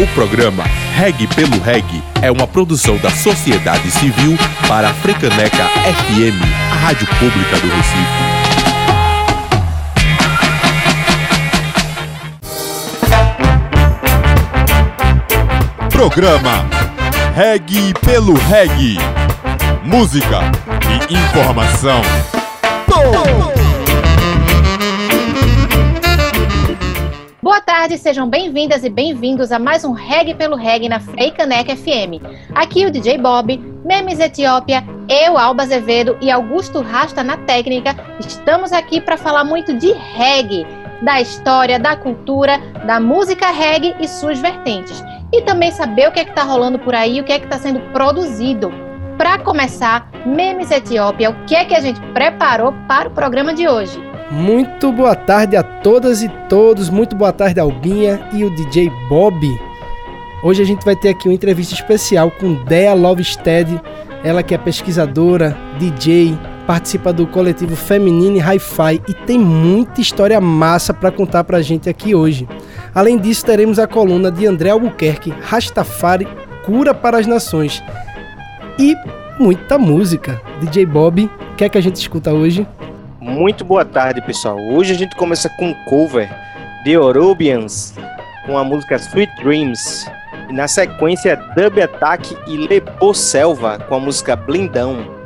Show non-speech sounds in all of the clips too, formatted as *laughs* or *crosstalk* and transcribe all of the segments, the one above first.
O programa Reg pelo Reg é uma produção da sociedade civil para a Frecaneca FM, a rádio pública do Recife. Programa Reg pelo Reg. Música e informação. Boa tarde, sejam bem-vindas e bem-vindos a mais um Reg pelo Reg na Freicaneca FM. Aqui o DJ Bob, Memes Etiópia, eu, Alba Azevedo e Augusto Rasta na técnica, estamos aqui para falar muito de reggae, da história, da cultura, da música reggae e suas vertentes. E também saber o que é que está rolando por aí, o que é que está sendo produzido. Para começar, Memes Etiópia, o que é que a gente preparou para o programa de hoje? Muito boa tarde a todas e todos, muito boa tarde Albinha e o DJ Bob. Hoje a gente vai ter aqui uma entrevista especial com Dea Lovestead, ela que é pesquisadora, DJ, participa do coletivo Feminine Hi-Fi e tem muita história massa para contar pra gente aqui hoje. Além disso, teremos a coluna de André Albuquerque, Rastafari, Cura para as Nações. E muita música. DJ Bob, o que é que a gente escuta hoje? Muito boa tarde, pessoal. Hoje a gente começa com um cover de Orobians com a música Sweet Dreams. E na sequência, Dub Attack e Lepo Selva com a música Blindão.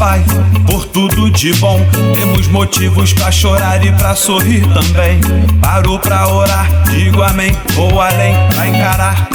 Pai por tudo de bom. Temos motivos pra chorar e pra sorrir também. Parou pra orar, digo amém. Vou além pra encarar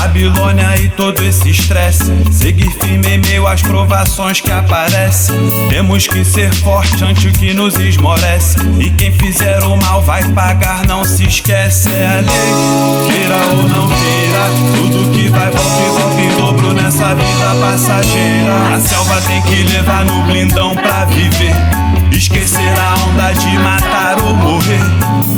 Babilônia e todo esse estresse. Seguir firme em meio às provações que aparecem. Temos que ser forte ante o que nos esmorece. E quem fizer o mal vai pagar, não se esquece. É a lei, queira ou não queira. Tudo que vai volta e volta em dobro nessa vida passageira. A selva tem que levar no blindão pra viver. Esquecer a onda de matar ou morrer.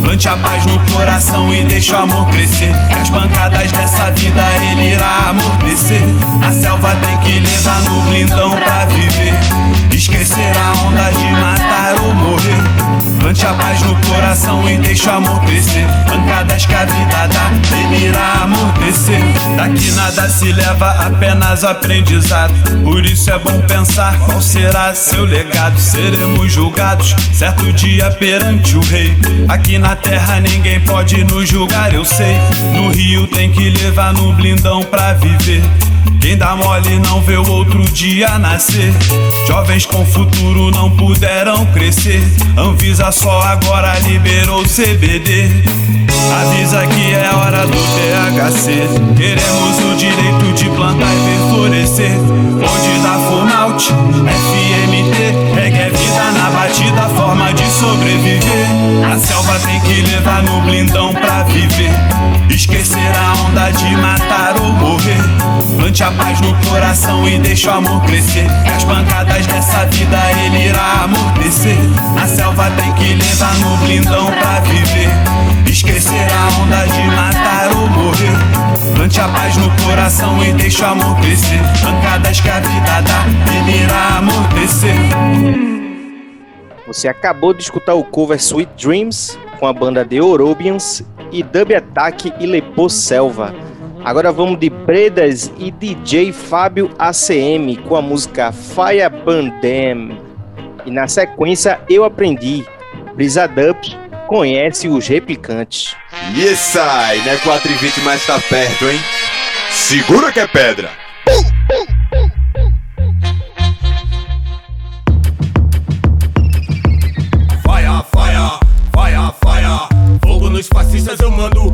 Plante a paz no coração e deixa o amor crescer. As pancadas dessa vida ele irá amortecer. A selva tem que levar no blindão pra viver. Esquecer a onda de matar ou morrer. Plante a paz no coração e deixa o amor crescer. Pancadas que a vida dá, ele irá amortecer. Daqui nada se leva, apenas aprendizado. Por isso é bom pensar qual será seu legado. Seremos julgados certo dia perante o rei. Aqui na terra ninguém pode nos julgar, eu sei. No rio tem que levar no blindão pra viver. Quem dá mole não vê o outro dia nascer. Jovens com futuro não puderam crescer. Anvisa só agora liberou CBD. Avisa que é hora do THC. Queremos o direito de plantar e ver florescer. Onde dá Funaut, FMT, reggae é vida na batida, forma de sobreviver. A selva tem que levar no blindão pra viver. Esquecer a onda de matar ou morrer. Plante a paz no coração e deixa o amor crescer. E as pancadas dessa vida ele irá amortecer. A selva tem que levar no blindão pra viver. Esquecer a onda de matar ou morrer. Plante a paz no coração e deixa o amor crescer. Pancadas que a vida dá, irá amortecer. Você acabou de escutar o cover Sweet Dreams com a banda The Orobians e Dub Attack e Lepo Selva. Agora vamos de Bredas e DJ Fábio ACM com a música Fire Bandem. E na sequência eu aprendi. Brisa Dubs conhece os replicantes. E esse aí, né? 420 mais tá perto, hein? Segura que é pedra! nos fascistas eu mando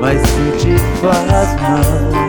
Mas se te faz mal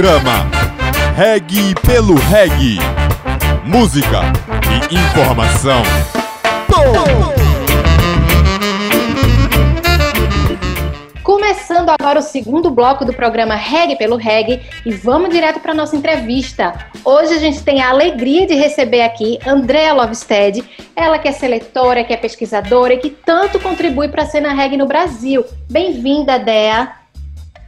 Programa Reg pelo Reg. Música e informação. Começando agora o segundo bloco do programa Reg pelo Reg e vamos direto para nossa entrevista. Hoje a gente tem a alegria de receber aqui Andrea Lovestead, ela que é seletora, que é pesquisadora e que tanto contribui para a cena reggae no Brasil. Bem-vinda, Dea.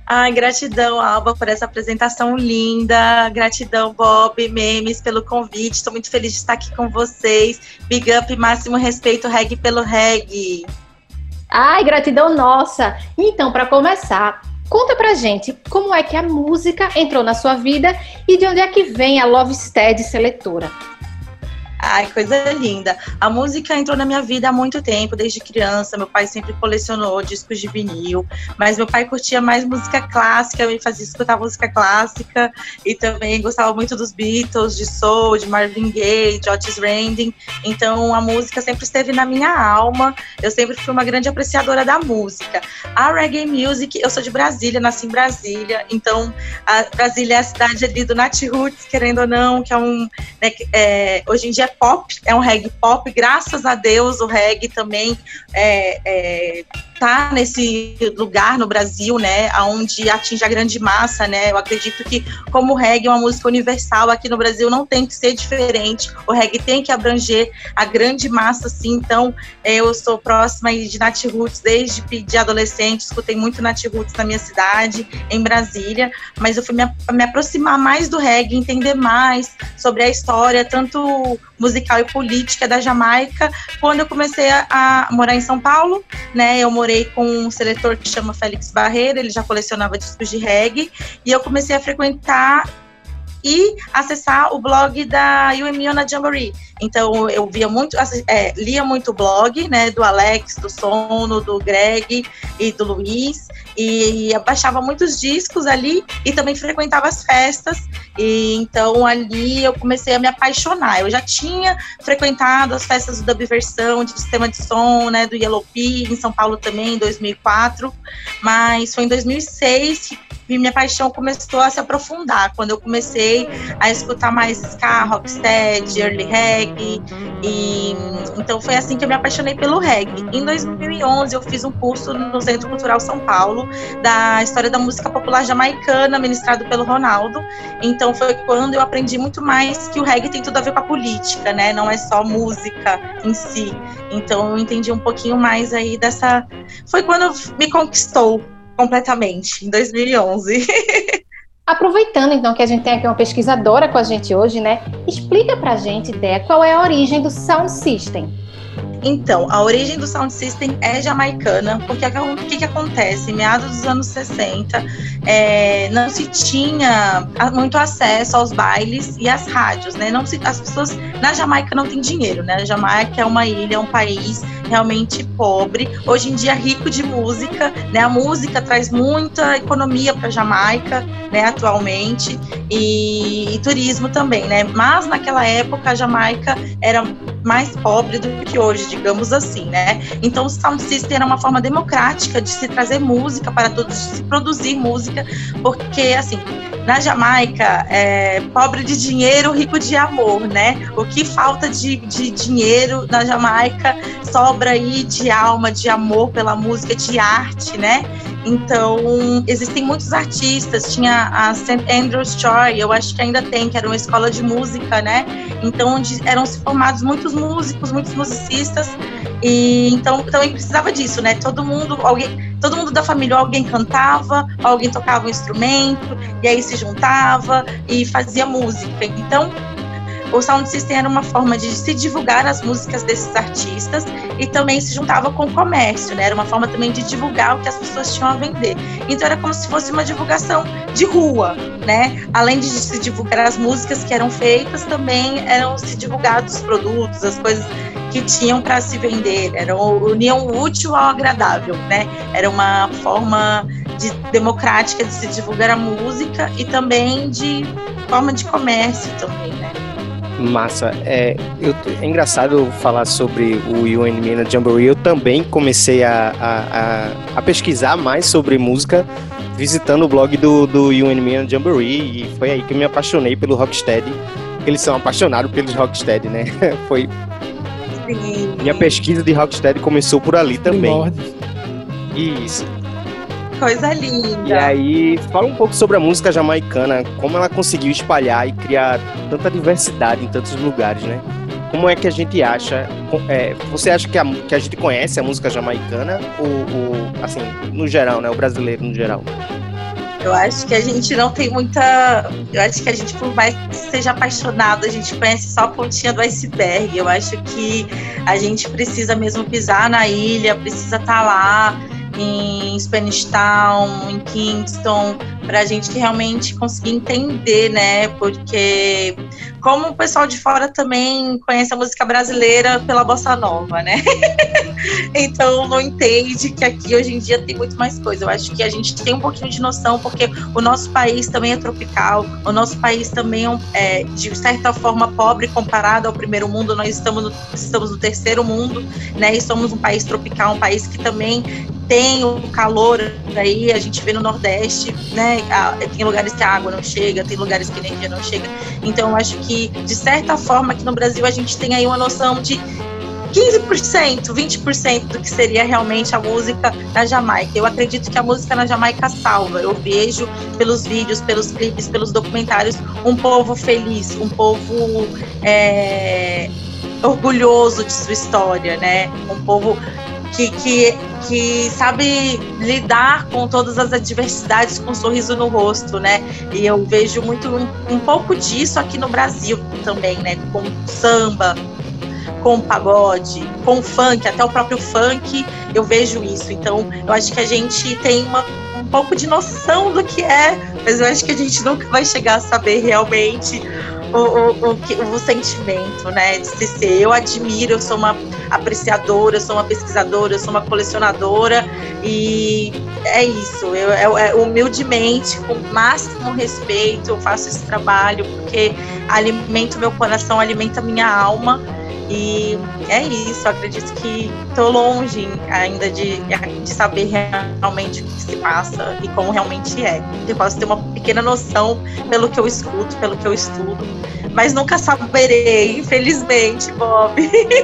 Ai, gratidão, Alba, por essa apresentação linda. Gratidão, Bob, Memes, pelo convite. Estou muito feliz de estar aqui com vocês. Big up, máximo respeito, reggae pelo reggae. Ai, gratidão nossa. Então, para começar, conta pra gente como é que a música entrou na sua vida e de onde é que vem a Love Steady Seletora. Ai, coisa linda. A música entrou na minha vida há muito tempo, desde criança. Meu pai sempre colecionou discos de vinil, mas meu pai curtia mais música clássica, me fazia escutar música clássica e também gostava muito dos Beatles, de soul, de Marvin Gaye, de Otis Redding. Então a música sempre esteve na minha alma. Eu sempre fui uma grande apreciadora da música. A reggae music, eu sou de Brasília, nasci em Brasília, então Brasília é a cidade ali do Nat Roots, querendo ou não, que é um, né, é, hoje em dia pop, é um reggae pop, graças a Deus o reggae também é, é, tá nesse lugar no Brasil, né, onde atinge a grande massa, né, eu acredito que como o reggae é uma música universal aqui no Brasil não tem que ser diferente, o reggae tem que abranger a grande massa, sim, então é, eu sou próxima de Nat Roots desde de adolescente, escutei muito Nat Roots na minha cidade, em Brasília, mas eu fui me, me aproximar mais do reggae, entender mais sobre a história, tanto musical e política da Jamaica, quando eu comecei a, a morar em São Paulo, né, eu morei com um seletor que chama Félix Barreira, ele já colecionava discos de reggae, e eu comecei a frequentar e acessar o blog da Uemiona Jamboree. Então eu via muito, é, lia muito blog, né, do Alex, do Sono, do Greg e do Luiz, e baixava muitos discos ali e também frequentava as festas. E então ali eu comecei a me apaixonar. Eu já tinha frequentado as festas do Dub Versão, de sistema de som, né, do Yellow P, em São Paulo também, em 2004, mas foi em 2006 que minha paixão começou a se aprofundar quando eu comecei a escutar mais ska, rocksteady, early reggae e então foi assim que eu me apaixonei pelo reggae. Em 2011 eu fiz um curso no Centro Cultural São Paulo da história da música popular jamaicana ministrado pelo Ronaldo. Então foi quando eu aprendi muito mais que o reggae tem tudo a ver com a política, né? Não é só música em si. Então eu entendi um pouquinho mais aí dessa foi quando me conquistou completamente, em 2011. *laughs* Aproveitando então que a gente tem aqui uma pesquisadora com a gente hoje, né? Explica pra gente, Dé, qual é a origem do Sound System. Então, a origem do Sound System é jamaicana, porque o que, que acontece? Em meados dos anos 60, é, não se tinha muito acesso aos bailes e às rádios, né? Não se, as pessoas na Jamaica não têm dinheiro, né? A Jamaica é uma ilha, é um país realmente pobre, hoje em dia rico de música, né? A música traz muita economia para Jamaica, né? Atualmente e, e turismo também, né? Mas naquela época a Jamaica era mais pobre do que hoje, digamos assim, né? Então o sound system era uma forma democrática de se trazer música para todos, de se produzir música, porque assim, na Jamaica, é, pobre de dinheiro, rico de amor, né? O que falta de, de dinheiro na Jamaica sobra aí de alma, de amor pela música, de arte, né? Então, existem muitos artistas. Tinha a St. Andrew's Choir, eu acho que ainda tem, que era uma escola de música, né? Então, onde eram se formados muitos músicos, muitos musicistas. E então também precisava disso, né? Todo mundo, alguém, todo mundo da família, alguém cantava, alguém tocava um instrumento, e aí se juntava e fazia música. Então, o Sound System era uma forma de se divulgar as músicas desses artistas e também se juntava com o comércio, né? Era uma forma também de divulgar o que as pessoas tinham a vender. Então era como se fosse uma divulgação de rua, né? Além de se divulgar as músicas que eram feitas, também eram se divulgados os produtos, as coisas que tinham para se vender. Era união útil ao agradável, né? Era uma forma de, democrática de se divulgar a música e também de forma de comércio também? Massa. É, eu, é engraçado falar sobre o UN Mina Jamboree. Eu também comecei a, a, a, a, pesquisar mais sobre música visitando o blog do, do UN Mina Jamboree e foi aí que eu me apaixonei pelo Rocksteady. Eles são apaixonados pelos Rocksteady, né? *laughs* foi... Sim. Minha pesquisa de Rocksteady começou por ali também. Isso coisa linda. E aí, fala um pouco sobre a música jamaicana, como ela conseguiu espalhar e criar tanta diversidade em tantos lugares, né? Como é que a gente acha? É, você acha que a, que a gente conhece a música jamaicana ou, ou, assim, no geral, né? O brasileiro no geral? Eu acho que a gente não tem muita. Eu acho que a gente, por mais que seja apaixonado, a gente conhece só a pontinha do iceberg. Eu acho que a gente precisa mesmo pisar na ilha, precisa estar tá lá em Spanish Town, em Kingston, para a gente realmente conseguir entender, né? Porque como o pessoal de fora também conhece a música brasileira pela bossa nova, né? *laughs* então não entende que aqui hoje em dia tem muito mais coisa. Eu acho que a gente tem um pouquinho de noção, porque o nosso país também é tropical, o nosso país também é, de certa forma, pobre comparado ao primeiro mundo. Nós estamos no, estamos no terceiro mundo, né? E somos um país tropical, um país que também tem o calor aí, a gente vê no Nordeste, né? Tem lugares que a água não chega, tem lugares que a energia não chega. Então, eu acho que, de certa forma, aqui no Brasil a gente tem aí uma noção de 15%, 20% do que seria realmente a música na Jamaica. Eu acredito que a música na Jamaica salva. Eu vejo pelos vídeos, pelos clipes, pelos documentários, um povo feliz, um povo é, orgulhoso de sua história, né? Um povo que, que, que sabe lidar com todas as adversidades com um sorriso no rosto, né? E eu vejo muito um, um pouco disso aqui no Brasil também, né? Com samba, com pagode, com funk, até o próprio funk, eu vejo isso. Então, eu acho que a gente tem uma, um pouco de noção do que é, mas eu acho que a gente nunca vai chegar a saber realmente o, o, o, o sentimento, né, de se ser. Eu admiro, eu sou uma apreciadora, eu sou uma pesquisadora, eu sou uma colecionadora e é isso. Eu, eu, eu humildemente, com máximo respeito, eu faço esse trabalho porque alimento meu coração, alimenta minha alma e é isso, acredito que estou longe ainda de, de saber realmente o que se passa e como realmente é. Eu posso ter uma pequena noção pelo que eu escuto, pelo que eu estudo, mas nunca saberei, infelizmente, Bob.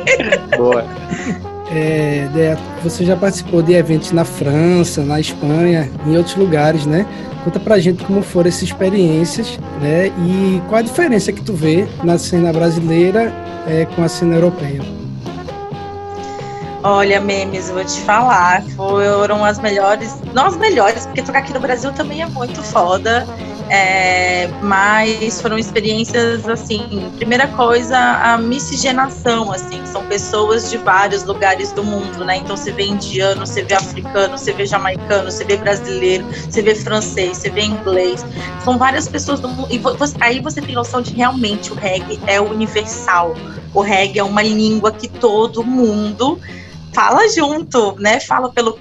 *laughs* Boa. É, você já participou de eventos na França, na Espanha, em outros lugares, né? Conta pra gente como foram essas experiências, né? E qual a diferença que tu vê na cena brasileira é, com a cena europeia? Olha, memes, vou te falar, foram as melhores, não as melhores, porque tocar aqui no Brasil também é muito foda. É, mas foram experiências assim, primeira coisa, a miscigenação, assim, são pessoas de vários lugares do mundo, né? Então você vê indiano, você vê africano, você vê jamaicano, você vê brasileiro, você vê francês, você vê inglês. São várias pessoas do mundo. E você, aí você tem noção de realmente o reggae é universal. O reggae é uma língua que todo mundo fala junto, né? Fala pelo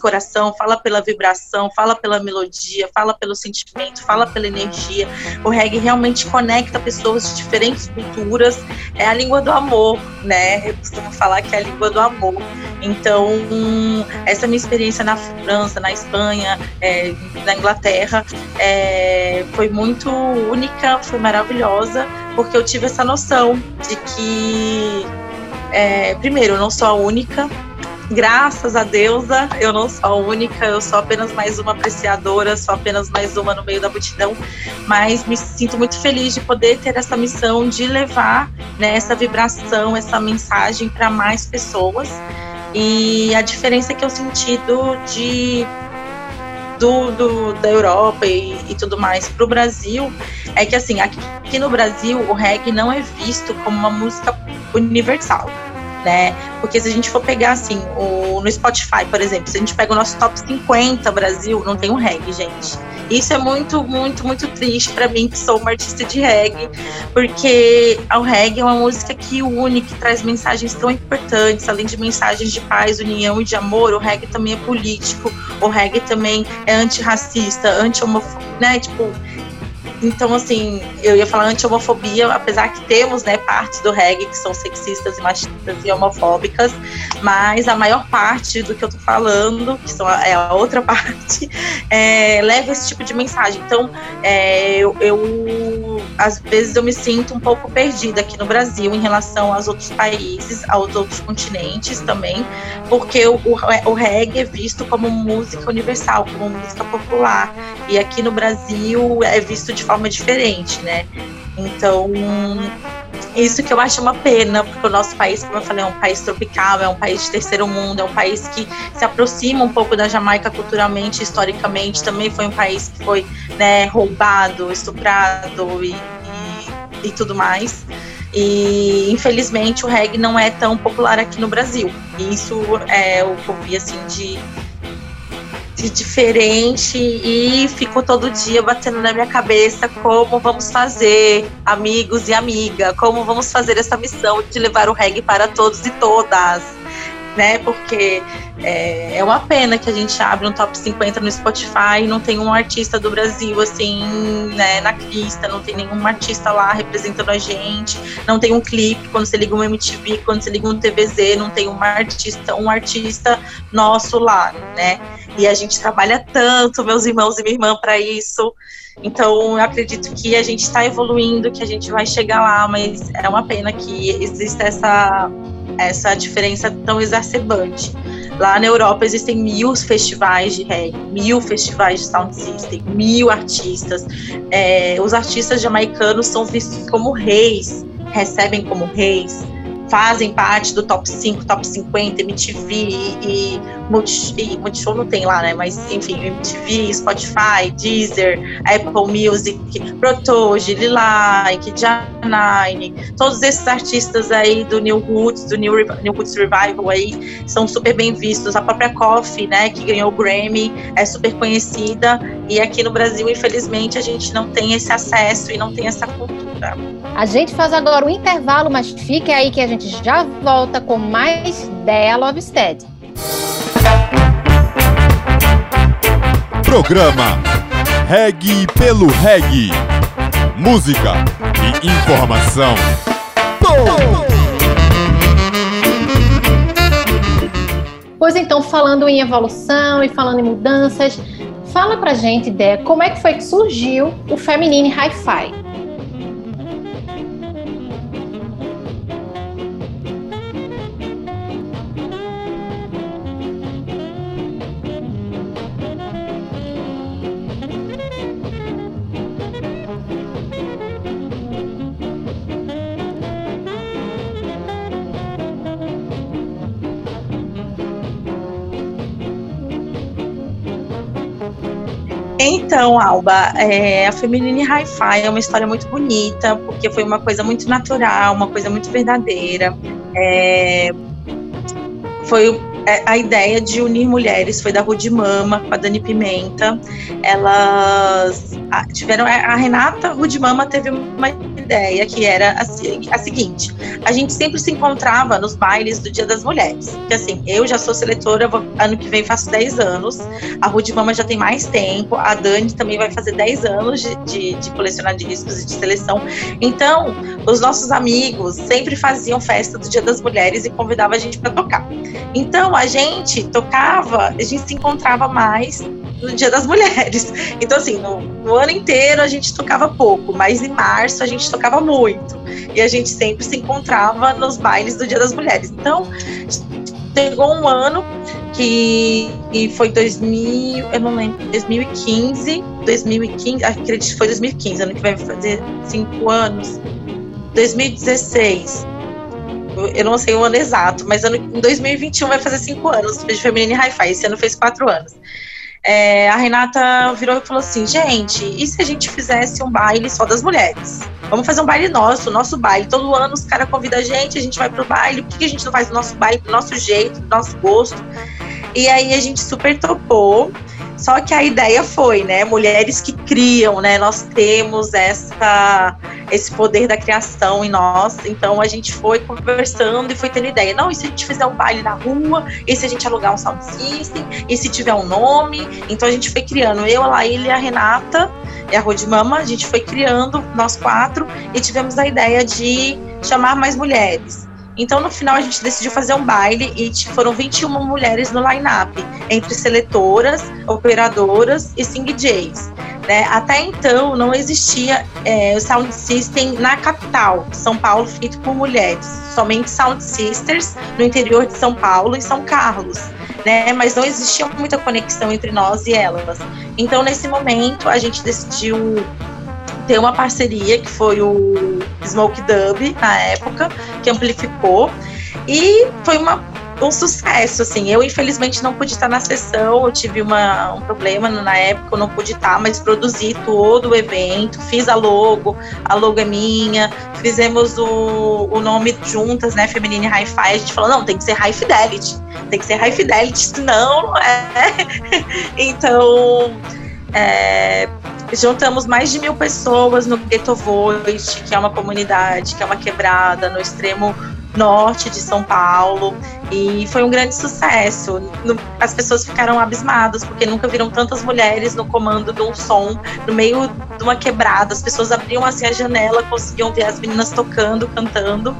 coração, fala pela vibração, fala pela melodia, fala pelo sentimento, fala pela energia. O reggae realmente conecta pessoas de diferentes culturas. É a língua do amor, né? Eu costumo falar que é a língua do amor. Então, essa minha experiência na França, na Espanha, é, na Inglaterra, é, foi muito única, foi maravilhosa, porque eu tive essa noção de que é, primeiro, eu não sou a única. Graças a deusa, eu não sou a única, eu sou apenas mais uma apreciadora, sou apenas mais uma no meio da multidão, mas me sinto muito feliz de poder ter essa missão de levar né, essa vibração, essa mensagem para mais pessoas. E a diferença que eu senti do, de do, do, da Europa e, e tudo mais para o Brasil é que assim aqui, aqui no Brasil o reggae não é visto como uma música universal né? Porque se a gente for pegar assim, o, no Spotify, por exemplo, se a gente pega o nosso top 50 Brasil, não tem um reggae, gente. Isso é muito, muito, muito triste para mim, que sou uma artista de reggae, porque o reggae é uma música que une, que traz mensagens tão importantes, além de mensagens de paz, união e de amor, o reggae também é político, o reggae também é antirracista, anti-homofóbico, né? Tipo, então, assim, eu ia falar anti-homofobia, apesar que temos, né, partes do reggae que são sexistas e machistas e homofóbicas, mas a maior parte do que eu tô falando, que são a, é a outra *laughs* parte, é, leva esse tipo de mensagem. Então, é, eu, eu, às vezes, eu me sinto um pouco perdida aqui no Brasil em relação aos outros países, aos outros continentes também, porque o, o, reggae é visto como música universal, como música popular, e aqui no Brasil é visto de forma diferente, né? Então, isso que eu acho uma pena, porque o nosso país, como eu falei, é um país tropical, é um país de terceiro mundo, é um país que se aproxima um pouco da Jamaica culturalmente, historicamente, também foi um país que foi né, roubado, estuprado e, e, tudo mais. E infelizmente o reggae não é tão popular aqui no Brasil. Isso é o que eu vi assim de de diferente e ficou todo dia batendo na minha cabeça como vamos fazer, amigos e amiga, como vamos fazer essa missão de levar o reggae para todos e todas, né? Porque é, é uma pena que a gente abre um top 50 no Spotify e não tem um artista do Brasil assim, né, na lista, não tem nenhum artista lá representando a gente, não tem um clipe quando você liga um MTV, quando você liga um TVZ, não tem um artista, um artista nosso lá, né? E a gente trabalha tanto, meus irmãos e minha irmã, para isso. Então, eu acredito que a gente está evoluindo, que a gente vai chegar lá, mas é uma pena que exista essa, essa diferença tão exacerbante. Lá na Europa existem mil festivais de reggae, mil festivais de sound system, mil artistas. É, os artistas jamaicanos são vistos como reis, recebem como reis fazem parte do top 5, top 50, MTV e, Multi, Multishow não tem lá, né? Mas enfim, MTV, Spotify, Deezer, Apple Music, Protoge, Lilike, Janine, todos esses artistas aí do New Roots, do New, New Roots Revival aí, são super bem vistos. A própria Coffee, né, que ganhou o Grammy, é super conhecida e aqui no Brasil, infelizmente, a gente não tem esse acesso e não tem essa cultura. A gente faz agora um intervalo, mas fique aí que a gente já volta com mais Dea Lovestead. Programa Reg pelo Reg. Música e informação. Pois então, falando em evolução e falando em mudanças, fala pra gente, Dé, como é que foi que surgiu o Feminine Hi-Fi? Então, Alba, é, a Feminine Hi-Fi é uma história muito bonita, porque foi uma coisa muito natural, uma coisa muito verdadeira. É, foi é, a ideia de unir mulheres foi da Rude Mama com a Dani Pimenta. Elas tiveram a Renata Rude Mama teve uma ideia que era a, a, seguinte: a gente sempre se encontrava nos bailes do Dia das Mulheres. Que assim, eu já sou seletora, vou, ano que vem faço 10 anos, a Rude Mama já tem mais tempo, a Dani também vai fazer 10 anos de, de, de colecionar discos e de seleção. Então, os nossos amigos sempre faziam festa do Dia das Mulheres e convidavam a gente para tocar. Então, a gente tocava, a gente se encontrava mais no Dia das Mulheres. Então, assim, no, no, ano inteiro a gente tocava pouco, mas em março a gente tocava muito. E a gente sempre se encontrava nos bailes do Dia das Mulheres. Então, chegou um ano que, foi 2000, eu não lembro, 2015, 2015, acredito que foi 2015, ano que vai fazer cinco anos. 2016. Eu não sei o ano exato, mas ano, em 2021 vai fazer cinco anos de Feminine Hi-Fi. Esse ano fez quatro anos é, a Renata virou e falou assim: gente, e se a gente fizesse um baile só das mulheres? Vamos fazer um baile nosso, nosso baile. Todo ano os caras convidam a gente, a gente vai pro baile. Por que a gente não faz o nosso baile do nosso jeito, do nosso gosto? E aí a gente super topou. Só que a ideia foi, né? Mulheres que criam, né? Nós temos essa esse poder da criação em nós. Então a gente foi conversando e foi tendo ideia. Não, e se a gente fizer um baile na rua? E se a gente alugar um sound system? E se tiver um nome? Então a gente foi criando. Eu, a Laíla e a Renata e a Rodimama, a gente foi criando, nós quatro, e tivemos a ideia de chamar mais mulheres. Então, no final, a gente decidiu fazer um baile e foram 21 mulheres no line-up, entre seletoras, operadoras e sing DJs. Né? Até então, não existia é, o Sound System na capital, São Paulo, feito por mulheres. Somente Sound Sisters no interior de São Paulo e São Carlos. Né? Mas não existia muita conexão entre nós e elas. Então, nesse momento, a gente decidiu ter uma parceria que foi o Smoke Dub na época, que amplificou. E foi uma, um sucesso, assim. Eu, infelizmente, não pude estar na sessão, eu tive uma, um problema na época, eu não pude estar, mas produzi todo o evento, fiz a logo, a logo é minha, fizemos o, o nome juntas, né, Feminine Hi-Fi, a gente falou, não, tem que ser High Fidelity, tem que ser High Fidelity, senão não é. *laughs* então, é, juntamos mais de mil pessoas no Ghetto Voice, que é uma comunidade, que é uma quebrada no extremo norte de São Paulo e foi um grande sucesso. As pessoas ficaram abismadas porque nunca viram tantas mulheres no comando de um som no meio de uma quebrada. As pessoas abriam assim a janela, conseguiam ver as meninas tocando, cantando.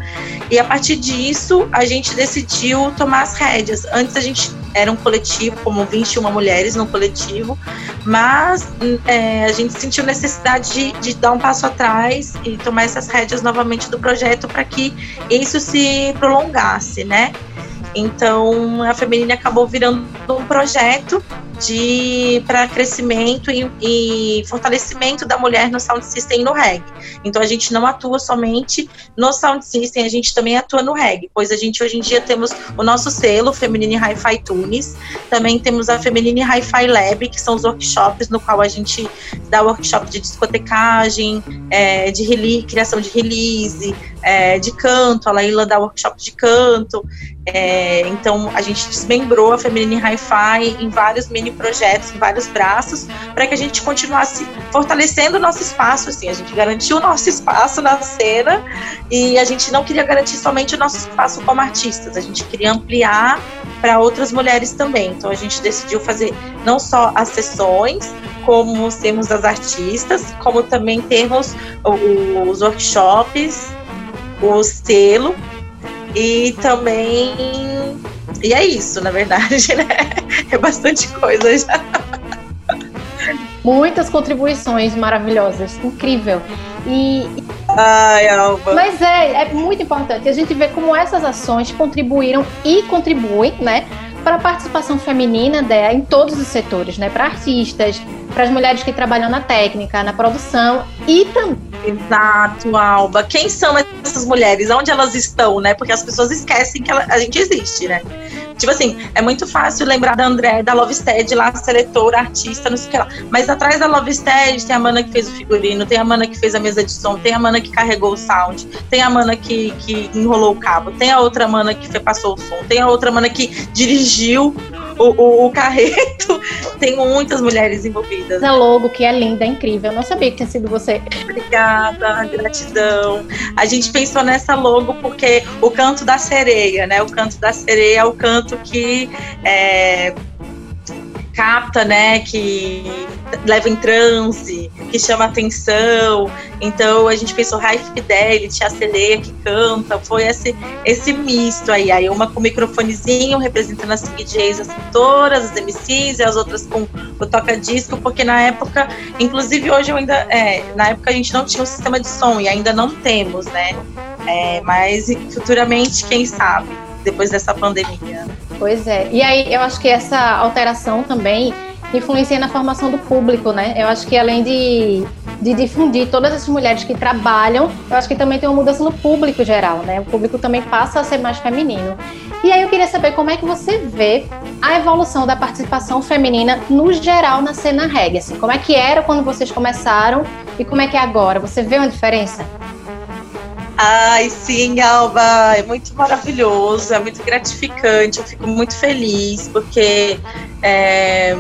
E a partir disso, a gente decidiu tomar as rédeas. Antes a gente era um coletivo, como 21 mulheres no coletivo, mas é, a gente sentiu necessidade de, de, dar um passo atrás e tomar essas rédeas novamente do projeto para que isso se prolongasse, né? Então a Feminine acabou virando um projeto de para crescimento e, e, fortalecimento da mulher no sound system e no reggae. Então a gente não atua somente no sound system, a gente também atua no reggae, pois a gente hoje em dia temos o nosso selo Feminine Hi-Fi Tunes, também temos a Feminine Hi-Fi Lab, que são os workshops no qual a gente dá workshop de discotecagem, é, de release, criação de release, é, de canto, a Laila dá workshop de canto. É, então a gente desmembrou a Feminine Hi-Fi em vários mini projetos, em vários braços, para que a gente continuasse fortalecendo o nosso espaço. Assim, a gente garantiu o nosso espaço na cena e a gente não queria garantir somente o nosso espaço como artistas, a gente queria ampliar para outras mulheres também. Então a gente decidiu fazer não só as sessões, como sermos as artistas, como também termos os workshops o selo e também. E é isso, na verdade, *laughs* né? É bastante coisa já. Muitas contribuições maravilhosas, incrível. E. Ai, Alba. Mas é, é muito importante a gente ver como essas ações contribuíram e contribuem, né? Para a participação feminina né, em todos os setores, né? Para artistas, para as mulheres que trabalham na técnica, na produção e também. Exato, Alba. Quem são essas mulheres? Onde elas estão, né? Porque as pessoas esquecem que a gente existe, né? Tipo assim, é muito fácil lembrar da André, da Lovestead, lá, seletora, artista, não sei o que lá. Mas atrás da Lovestead tem a Mana que fez o figurino, tem a Mana que fez a mesa de som, tem a Mana que carregou o sound, tem a Mana que, que enrolou o cabo, tem a outra Mana que passou o som, tem a outra Mana que dirigiu o, o, carreto. *laughs* tem muitas mulheres envolvidas. A logo que é linda, é incrível. Eu não sabia que tinha sido você. Obrigada, gratidão. A gente pensou nessa logo porque o canto da sereia, né? O canto da sereia é o canto que é, capta, né, que leva em transe, que chama atenção. Então a gente pensou High Fidelity, a sereia que canta, foi esse, esse misto aí. Aí uma com microfonezinho representando as DJs, as cantoras, as MCs e as outras com o toca-disco, porque na época, inclusive hoje eu ainda, é, na época a gente não tinha um sistema de som e ainda não temos, né? É, mas futuramente, quem sabe? depois dessa pandemia. Pois é. E aí eu acho que essa alteração também influencia na formação do público, né? Eu acho que além de, de difundir todas essas mulheres que trabalham, eu acho que também tem uma mudança no público geral, né? O público também passa a ser mais feminino. E aí eu queria saber como é que você vê a evolução da participação feminina no geral na cena reggae, assim, como é que era quando vocês começaram e como é que é agora? Você vê uma diferença? Ai, sim, Alba, é muito maravilhoso, é muito gratificante, eu fico muito feliz, porque é,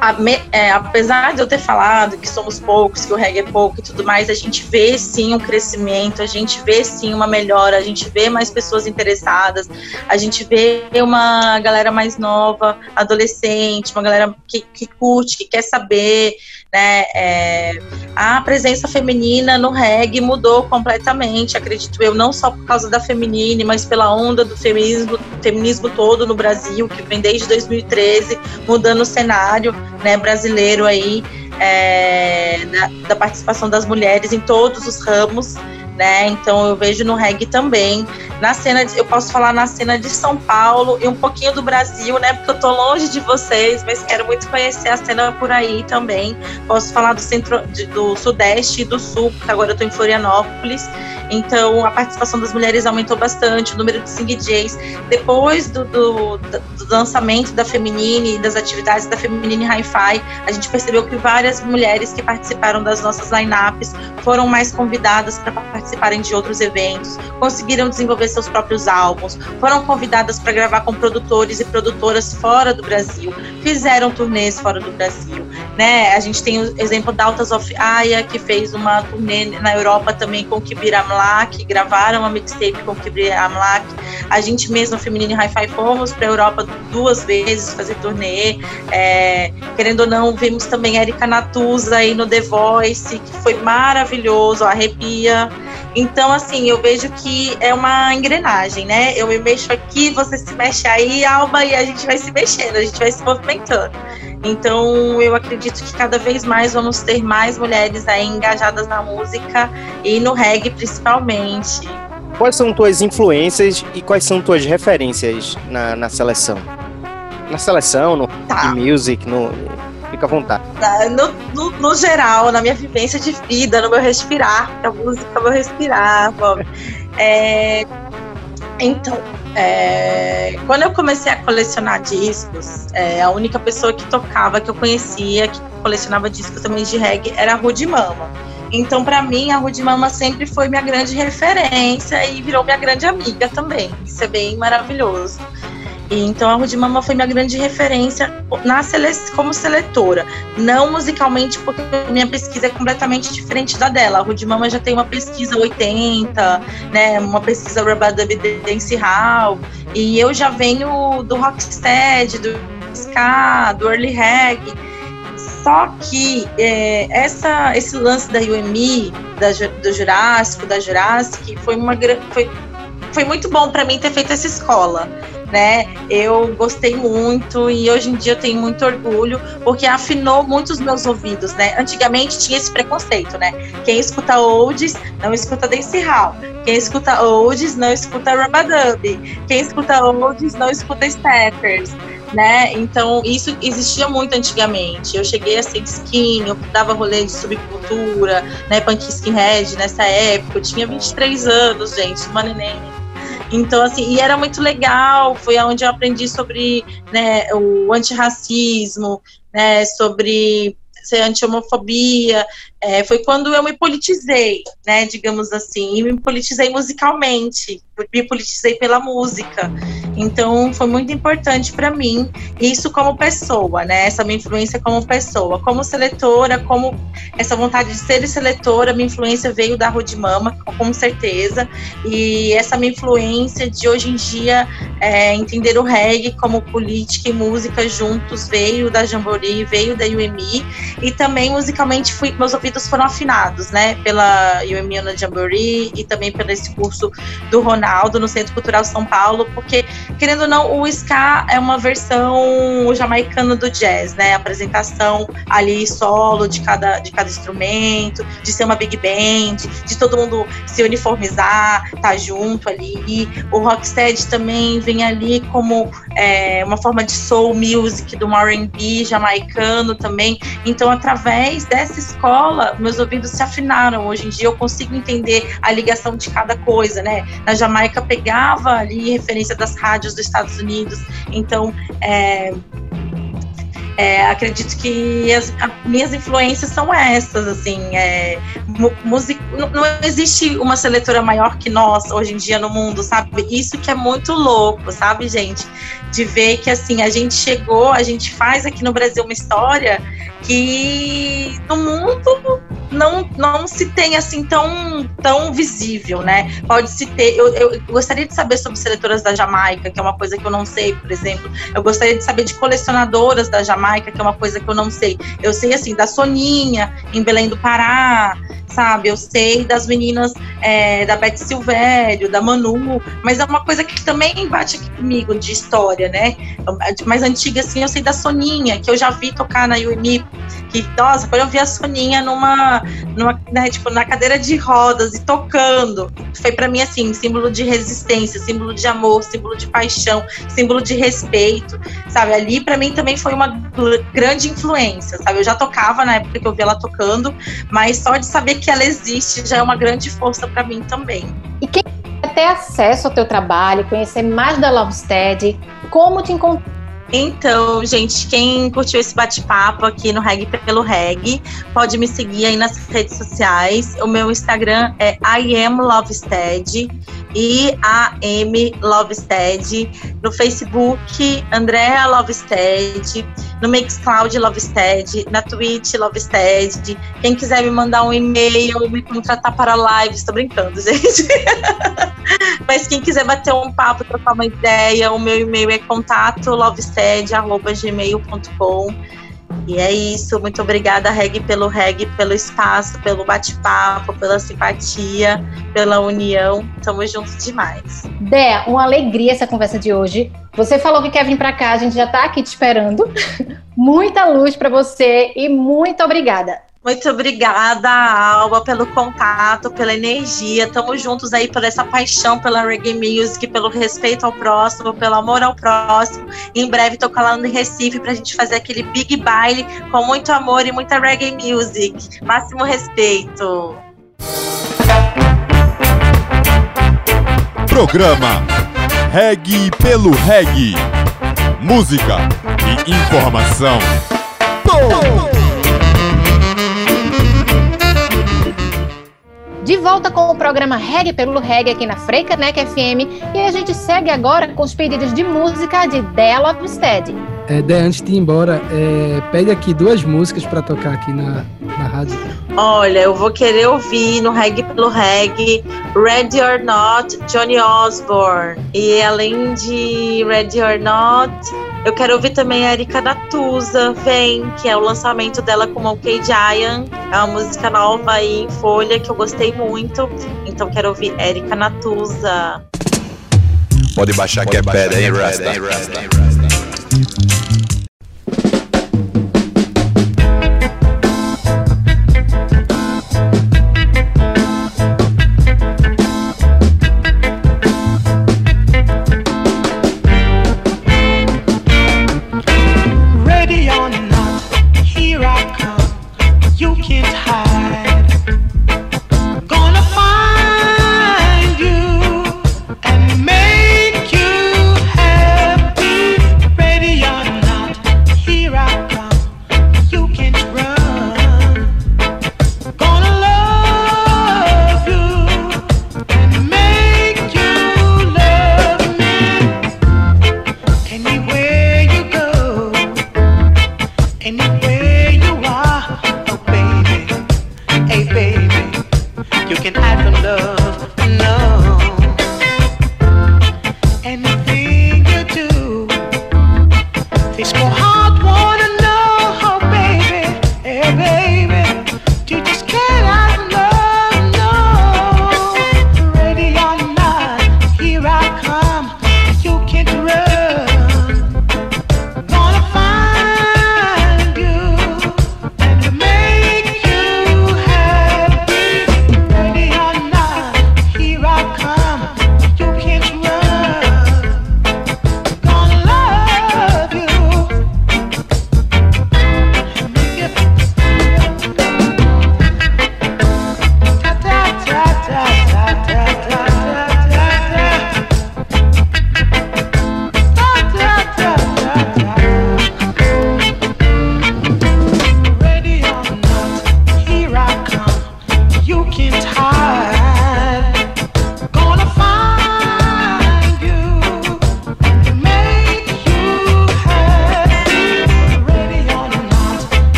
a, é, apesar de eu ter falado que somos poucos, que o reggae é pouco e tudo mais, a gente vê sim um crescimento, a gente vê sim uma melhora, a gente vê mais pessoas interessadas, a gente vê uma galera mais nova, adolescente, uma galera que, que curte, que quer saber, né? É, a presença feminina no reggae mudou completamente, acredito eu, não só por causa da feminine, mas pela onda do feminismo, feminismo todo no Brasil, que vem desde 2013, mudando o cenário né, brasileiro aí, é, da, da participação das mulheres em todos os ramos né? Então eu vejo no reggae também. Na cena, de, eu posso falar na cena de São Paulo e um pouquinho do Brasil, né? Porque eu tô longe de vocês, mas quero muito conhecer a cena por aí também. Posso falar do centro, de, do sudeste e do sul, porque agora eu tô em Florianópolis. Então, a participação das mulheres aumentou bastante, o número de sing DJs. Depois do, do, do lançamento da Feminine e das atividades da Feminine Hi-Fi, a gente percebeu que várias mulheres que participaram das nossas lineups foram mais convidadas para participarem de outros eventos, conseguiram desenvolver seus próprios álbuns, foram convidadas para gravar com produtores e produtoras fora do Brasil, fizeram turnês fora do Brasil. Né? A gente tem o exemplo da Altas of Aya, que fez uma turnê na Europa também com Kibir Amla Amlak, gravaram uma mixtape com Kibri Amlak. A gente mesmo, Feminine Hi-Fi, fomos para a Europa duas vezes fazer turnê. É, querendo ou não, vimos também Erika Natuza aí no The Voice, que foi maravilhoso, arrepia. Então, assim, eu vejo que é uma engrenagem, né? Eu me mexo aqui, você se mexe aí, Alba, e a gente vai se mexendo, a gente vai se movimentando. Então, eu acredito que cada vez mais vamos ter mais mulheres aí engajadas na música e no reggae principalmente. Quais são tuas influências e quais são tuas referências na, na seleção? Na seleção, no tá. music, no, fica à vontade. No, no, no, geral, na minha vivência de vida, no meu respirar, a música é meu respirar, é, então, é, quando eu comecei a colecionar discos, é, a única pessoa que tocava, que eu conhecia, que colecionava discos também de reggae, era a Rudy Mama. Então, para mim, a Rudy Mama sempre foi minha grande referência e virou minha grande amiga também. Isso é bem maravilhoso. Então a Rudy Mama foi minha grande referência na sele como seletora. Não musicalmente, porque minha pesquisa é completamente diferente da dela. A Rudy Mama já tem uma pesquisa 80, né? Uma pesquisa Rubadub Dance Hall. E eu já venho do rocksteady, do ska, do early reggae. Só que é, essa, esse lance da UMI, da, do Jurássico, da Jurassic, foi, uma, foi, foi muito bom para mim ter feito essa escola né? Eu gostei muito e hoje em dia eu tenho muito orgulho porque afinou muito os meus ouvidos, né? Antigamente tinha esse preconceito, né? Quem escuta oldies não escuta dancehall. Quem escuta oldies não escuta rubadub. Quem escuta oldies não escuta steppers. Né? Então, isso existia muito antigamente. Eu cheguei a ser skin, eu dava rolê de subcultura, né? Punk skinhead nessa época. Eu tinha 23 anos, gente, uma neném então, assim, e era muito legal, foi onde eu aprendi sobre né, o antirracismo, né, sobre ser anti-homofobia, é, foi quando eu me politizei, né, digamos assim, e me politizei musicalmente, me politizei pela música. Então, foi muito importante para mim isso como pessoa, né, essa minha influência como pessoa, como seletora, como essa vontade de ser seletora, minha influência veio da Rude Mama, com certeza, e essa minha influência de hoje em dia é, entender o reggae como política e música juntos veio da Jambori, veio da UMI, e também musicalmente fui, meus ouvidos foram afinados, né, pela UMI Jamboree e também pelo esse curso do Ronaldo no Centro Cultural São Paulo, porque, querendo ou não, o ska é uma versão jamaicana do jazz, né, a apresentação ali solo de cada, de cada instrumento, de ser uma big band, de todo mundo se uniformizar, tá junto ali, o rocksteady também vem ali como é, uma forma de soul music, do R&B jamaicano também, então através dessa escola meus ouvidos se afinaram. Hoje em dia eu consigo entender a ligação de cada coisa, né? Na Jamaica pegava ali referência das rádios dos Estados Unidos, então é, é, acredito que as, minhas influências são essas, assim, é, não, não existe uma seletora maior que nós hoje em dia no mundo, sabe? Isso que é muito louco, sabe, gente? De ver que assim, a gente chegou, a gente faz aqui no Brasil uma história que no mundo não, não se tem assim tão, tão visível, né? Pode se ter. Eu, eu gostaria de saber sobre seletoras da Jamaica, que é uma coisa que eu não sei, por exemplo. Eu gostaria de saber de colecionadoras da Jamaica, que é uma coisa que eu não sei. Eu sei assim da Soninha em Belém do Pará, sabe? Eu sei das meninas é, da Beth Silvério, da Manu, mas é uma coisa que também bate aqui comigo de história, né? Mais antiga, assim, eu sei da Soninha, que eu já vi tocar na UMI, que, nossa, quando eu vi a Soninha numa, numa né, tipo, na cadeira de rodas e tocando, foi para mim, assim, símbolo de resistência, símbolo de amor, símbolo de paixão, símbolo de respeito, sabe? Ali, para mim, também foi uma grande influência, sabe? Eu já tocava na época que eu vi ela tocando, mas só de saber que ela existe já é uma grande força para mim também. E quem quer ter acesso ao teu trabalho, conhecer mais da Lovestead, como te encontrar? Então, gente, quem curtiu esse bate-papo aqui no Reg pelo Reg, pode me seguir aí nas redes sociais. O meu Instagram é IamLovestead e a M Lovestead, no Facebook Andrea Lovestead, no Mixcloud Lovestead, na Twitch Lovestead. Quem quiser me mandar um e-mail, me contratar para live, estou brincando, *laughs* gente. Mas quem quiser bater um papo, trocar uma ideia, o meu e-mail é contato lovestead@gmail.com. E é isso, muito obrigada, Reg, pelo Reg, pelo espaço, pelo bate-papo, pela simpatia, pela união. Tamo juntos demais. Dé, uma alegria essa conversa de hoje. Você falou que quer vir para cá, a gente já tá aqui te esperando. *laughs* Muita luz para você e muito obrigada. Muito obrigada, Alba, pelo contato, pela energia. Tamo juntos aí por essa paixão pela reggae music, pelo respeito ao próximo, pelo amor ao próximo. Em breve tô colando em Recife pra gente fazer aquele big baile com muito amor e muita reggae music. Máximo respeito. Programa Reggae pelo Reggae. Música e informação. De volta com o programa Reggae pelo Reggae aqui na Freicanec FM e a gente segue agora com os pedidos de música de Della Lovestead. É, Dé, antes de ir embora, é, pede aqui duas músicas para tocar aqui na, na rádio. Olha, eu vou querer ouvir no Reggae pelo Reggae Ready or Not, Johnny Osborne. E além de Ready or Not, eu quero ouvir também a Erika Natuza, Vem, que é o lançamento dela com o OK Giant. É uma música nova aí em folha que eu gostei muito. Então quero ouvir Erika Natuza. Pode baixar que é pedra, hein, Rasta? Ready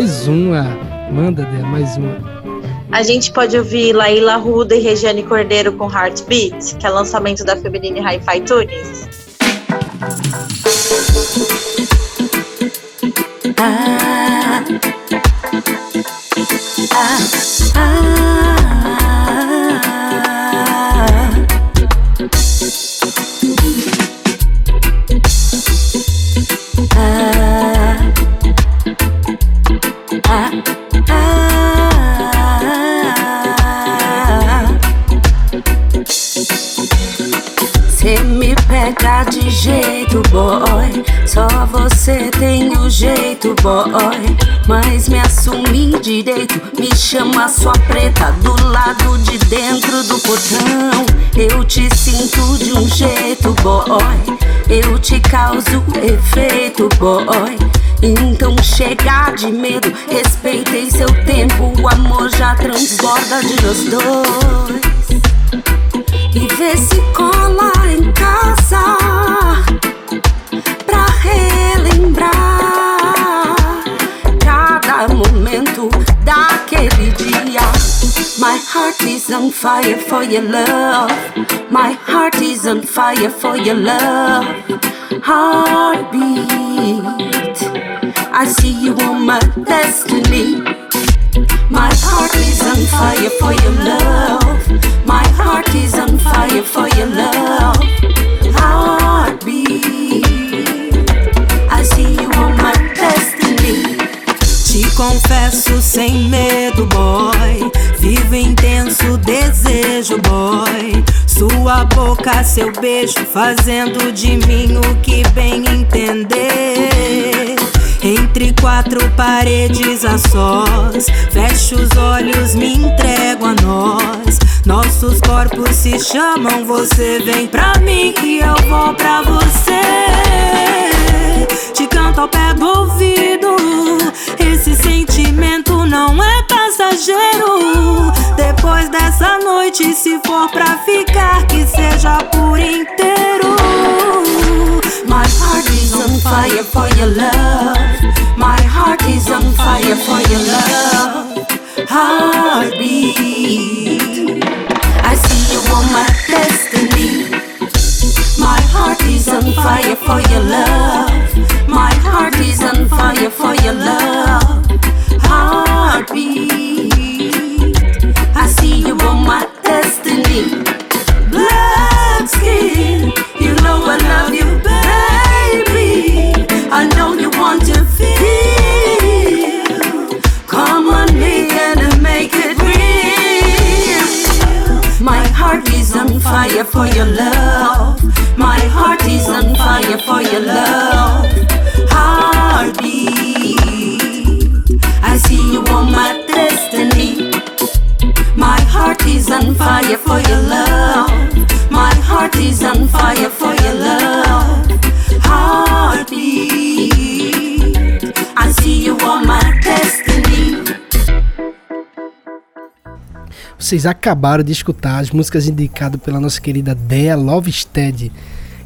mais uma. Manda, Dé, mais uma. A gente pode ouvir Laila Ruda e Regiane Cordeiro com Heartbeat, que é lançamento da Feminine Hi-Fi Tunes. boy, mas me assumi direito. Me chama sua preta do lado de dentro do portão. Eu te sinto de um jeito, boy. Eu te causo efeito, boy. Então chega de medo, respeitei seu tempo. O amor já transborda de nós dois. E vê se cola em casa pra relembrar. do daquele dia. My heart is on fire for your love. My heart is on fire for your love. Heartbeat. I see you on my destiny. My heart is on fire for your love. My heart is on fire for your love. Heartbeat. I see you on my destiny. Te confesso sem medo, boy. Vivo intenso desejo, boy. Sua boca, seu beijo, fazendo de mim o que bem entender. Entre quatro paredes a sós, fecho os olhos, me entrego a nós. Nossos corpos se chamam, você vem pra mim e eu vou pra você. Te canto ao pé do ouvido, esse sentimento não é passageiro. Depois dessa noite, se for pra ficar, que seja por inteiro. My heart is on fire for your love. My heart is on fire for your love. Heartbeat. I see you on my destiny. My heart is on fire for your love. My heart is Vocês acabaram de escutar as músicas indicadas pela nossa querida Dea Lovestead.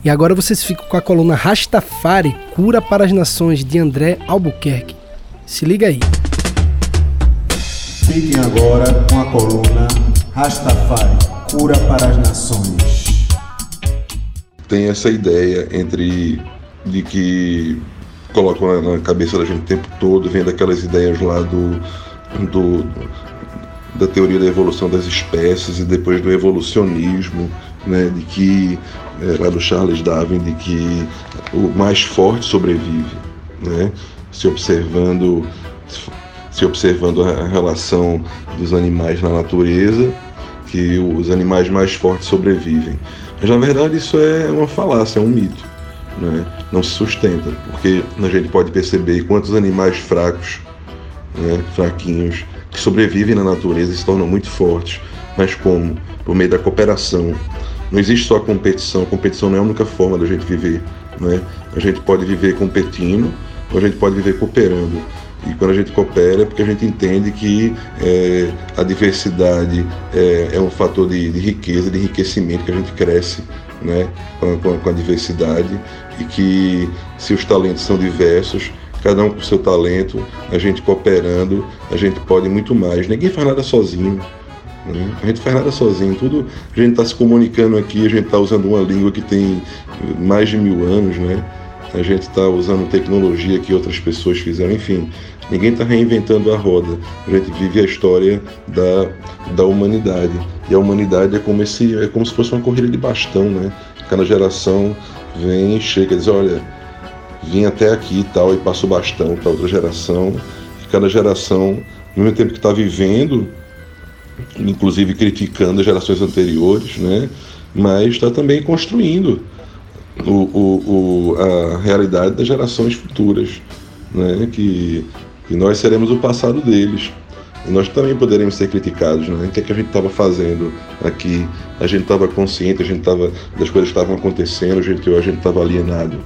E agora vocês ficam com a coluna Rastafari, Cura para as Nações, de André Albuquerque. Se liga aí. Fiquem agora com a coluna Rastafari, Cura para as Nações. tem essa ideia entre de que colocam na, cabeça da gente o tempo todo, vem daquelas ideias lá do, do da teoria da evolução das espécies e depois do evolucionismo, né, de que é, lá do Charles Darwin, de que o mais forte sobrevive, né, se observando se observando a relação dos animais na natureza, que os animais mais fortes sobrevivem. Mas na verdade isso é uma falácia, é um mito. Né? Não se sustenta, porque a gente pode perceber quantos animais fracos, né, fraquinhos, que sobrevivem na natureza e se tornam muito fortes. Mas como? Por meio da cooperação. Não existe só a competição, a competição não é a única forma da gente viver. Né? A gente pode viver competindo, ou a gente pode viver cooperando. E quando a gente coopera é porque a gente entende que é, a diversidade é, é um fator de, de, riqueza, de enriquecimento, que a gente cresce né, com, com, com, a diversidade e que se os talentos são diversos, cada um com seu talento, a gente cooperando, a gente pode muito mais. Ninguém faz nada sozinho. Né? A gente faz nada sozinho, tudo a gente está se comunicando aqui, a gente está usando uma língua que tem mais de mil anos, né? A gente está usando tecnologia que outras pessoas fizeram, enfim, Ninguém está reinventando a roda. A gente vive a história da, da humanidade. E a humanidade é como, esse, é como se fosse uma corrida de bastão, né? Cada geração vem e chega e diz, olha, vim até aqui e tal, e passa o bastão para outra geração. E cada geração, ao mesmo tempo que está vivendo, inclusive criticando as gerações anteriores, né? Mas está também construindo o, o, o, a realidade das gerações futuras. Né, que e nós seremos o passado deles. E nós também poderemos ser criticados, né? O que, é que a gente estava fazendo aqui? A gente estava consciente, a gente estava das coisas que estavam acontecendo, a gente, a gente estava alienado.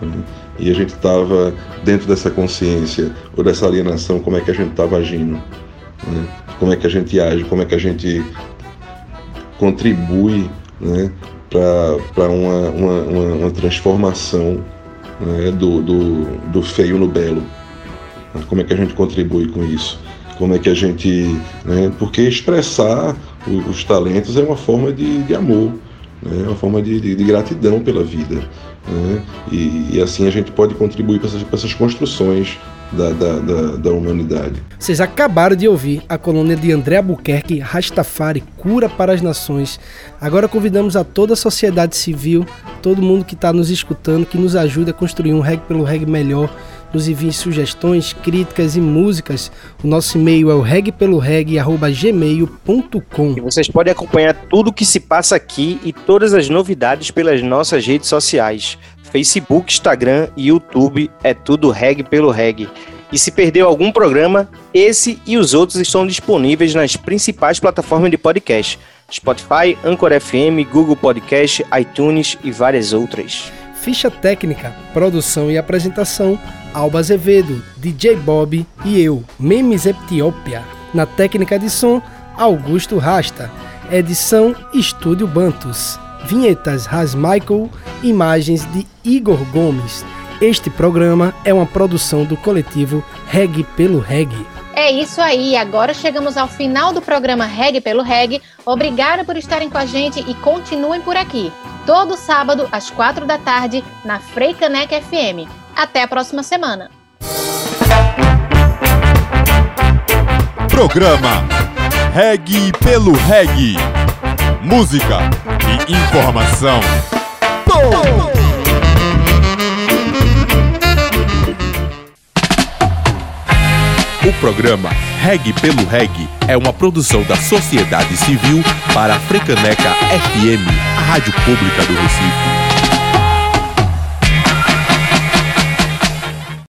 Né? E a gente estava dentro dessa consciência ou dessa alienação, como é que a gente estava agindo? Né? Como é que a gente age? Como é que a gente contribui né? para uma, uma, uma, uma, transformação né? do, do, do feio no belo? Como é que a gente contribui com isso? Como é que a gente. Né? Porque expressar os, os talentos é uma forma de, de amor, né? é uma forma de, de, de gratidão pela vida. Né? E, e, assim a gente pode contribuir para essas, essas construções da, da, da, da, humanidade. Vocês acabaram de ouvir a colônia de André Albuquerque, Rastafari, Cura para as Nações. Agora convidamos a toda a sociedade civil, todo mundo que está nos escutando, que nos ajude a construir um reggae pelo reggae melhor nos envie sugestões, críticas e músicas. O nosso e-mail é o regpeloreg.gmail.com E vocês podem acompanhar tudo o que se passa aqui e todas as novidades pelas nossas redes sociais. Facebook, Instagram e YouTube é tudo Reg pelo Reg. E se perdeu algum programa, esse e os outros estão disponíveis nas principais plataformas de podcast: Spotify, Anchor FM, Google Podcast, iTunes e várias outras. Ficha técnica, produção e apresentação: Alba Azevedo, DJ Bob e eu, Memes Etiópia. Na técnica de som, Augusto Rasta. Edição Estúdio Bantus. Vinhetas Ras Michael, imagens de Igor Gomes. Este programa é uma produção do coletivo Reg pelo Reg. É isso aí, agora chegamos ao final do programa Reg pelo Reg. Obrigada por estarem com a gente e continuem por aqui. Todo sábado, às quatro da tarde, na Freicanec FM. Até a próxima semana. Programa Reg pelo Reg. Música e informação. O programa Reg pelo Reg é uma produção da sociedade civil para a Frecaneca FM, a rádio pública do Recife.